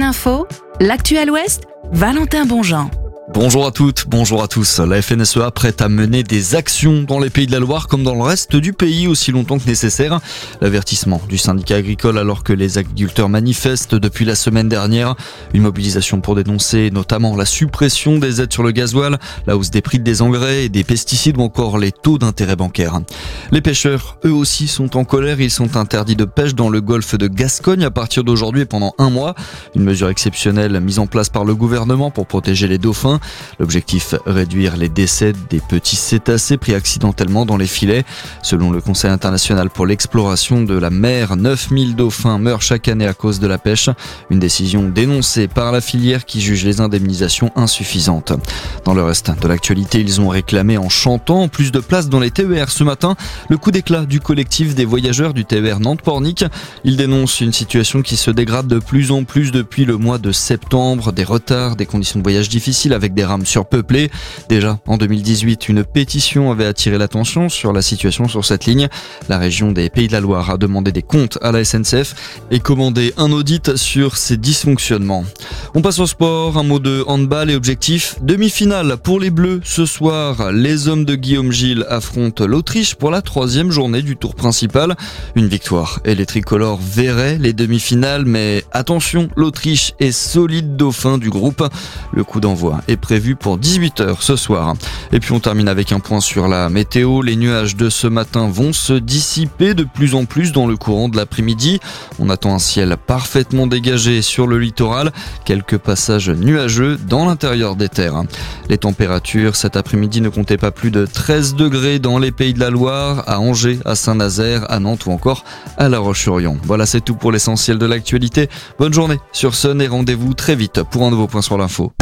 Info, l'actuel Ouest, Valentin Bonjean. Bonjour à toutes, bonjour à tous. La FNSEA prête à mener des actions dans les pays de la Loire comme dans le reste du pays aussi longtemps que nécessaire. L'avertissement du syndicat agricole alors que les agriculteurs manifestent depuis la semaine dernière. Une mobilisation pour dénoncer notamment la suppression des aides sur le gasoil, la hausse des prix des engrais et des pesticides ou encore les taux d'intérêt bancaire. Les pêcheurs, eux aussi, sont en colère. Ils sont interdits de pêche dans le golfe de Gascogne à partir d'aujourd'hui pendant un mois. Une mesure exceptionnelle mise en place par le gouvernement pour protéger les dauphins. L'objectif, réduire les décès des petits cétacés pris accidentellement dans les filets. Selon le Conseil international pour l'exploration de la mer, 9000 dauphins meurent chaque année à cause de la pêche. Une décision dénoncée par la filière qui juge les indemnisations insuffisantes. Dans le reste de l'actualité, ils ont réclamé en chantant plus de place dans les TER ce matin. Le coup d'éclat du collectif des voyageurs du TER Nantes-Pornic. Ils dénoncent une situation qui se dégrade de plus en plus depuis le mois de septembre. Des retards, des conditions de voyage difficiles avec des rames surpeuplées. Déjà en 2018, une pétition avait attiré l'attention sur la situation sur cette ligne. La région des Pays de la Loire a demandé des comptes à la SNCF et commandé un audit sur ces dysfonctionnements. On passe au sport, un mot de handball et objectif. Demi-finale pour les Bleus ce soir. Les hommes de Guillaume Gilles affrontent l'Autriche pour la troisième journée du tour principal. Une victoire et les tricolores verraient les demi-finales, mais attention, l'Autriche est solide dauphin du groupe. Le coup d'envoi est prévu pour 18h ce soir. Et puis on termine avec un point sur la météo. Les nuages de ce matin vont se dissiper de plus en plus dans le courant de l'après-midi. On attend un ciel parfaitement dégagé sur le littoral, quelques passages nuageux dans l'intérieur des terres. Les températures cet après-midi ne comptaient pas plus de 13 degrés dans les pays de la Loire, à Angers, à Saint-Nazaire, à Nantes ou encore à La Roche-sur-Yon. Voilà, c'est tout pour l'essentiel de l'actualité. Bonne journée sur Sun et rendez-vous très vite pour un nouveau point sur l'info.